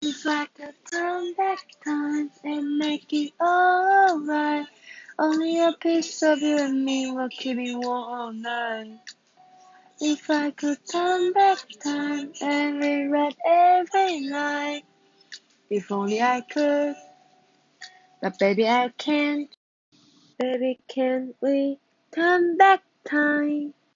If I could turn back time and make it alright, only a piece of you and me will keep me warm all night. If I could turn back time and rewrite every night, if only I could, but baby I can't. Baby, can we turn back time?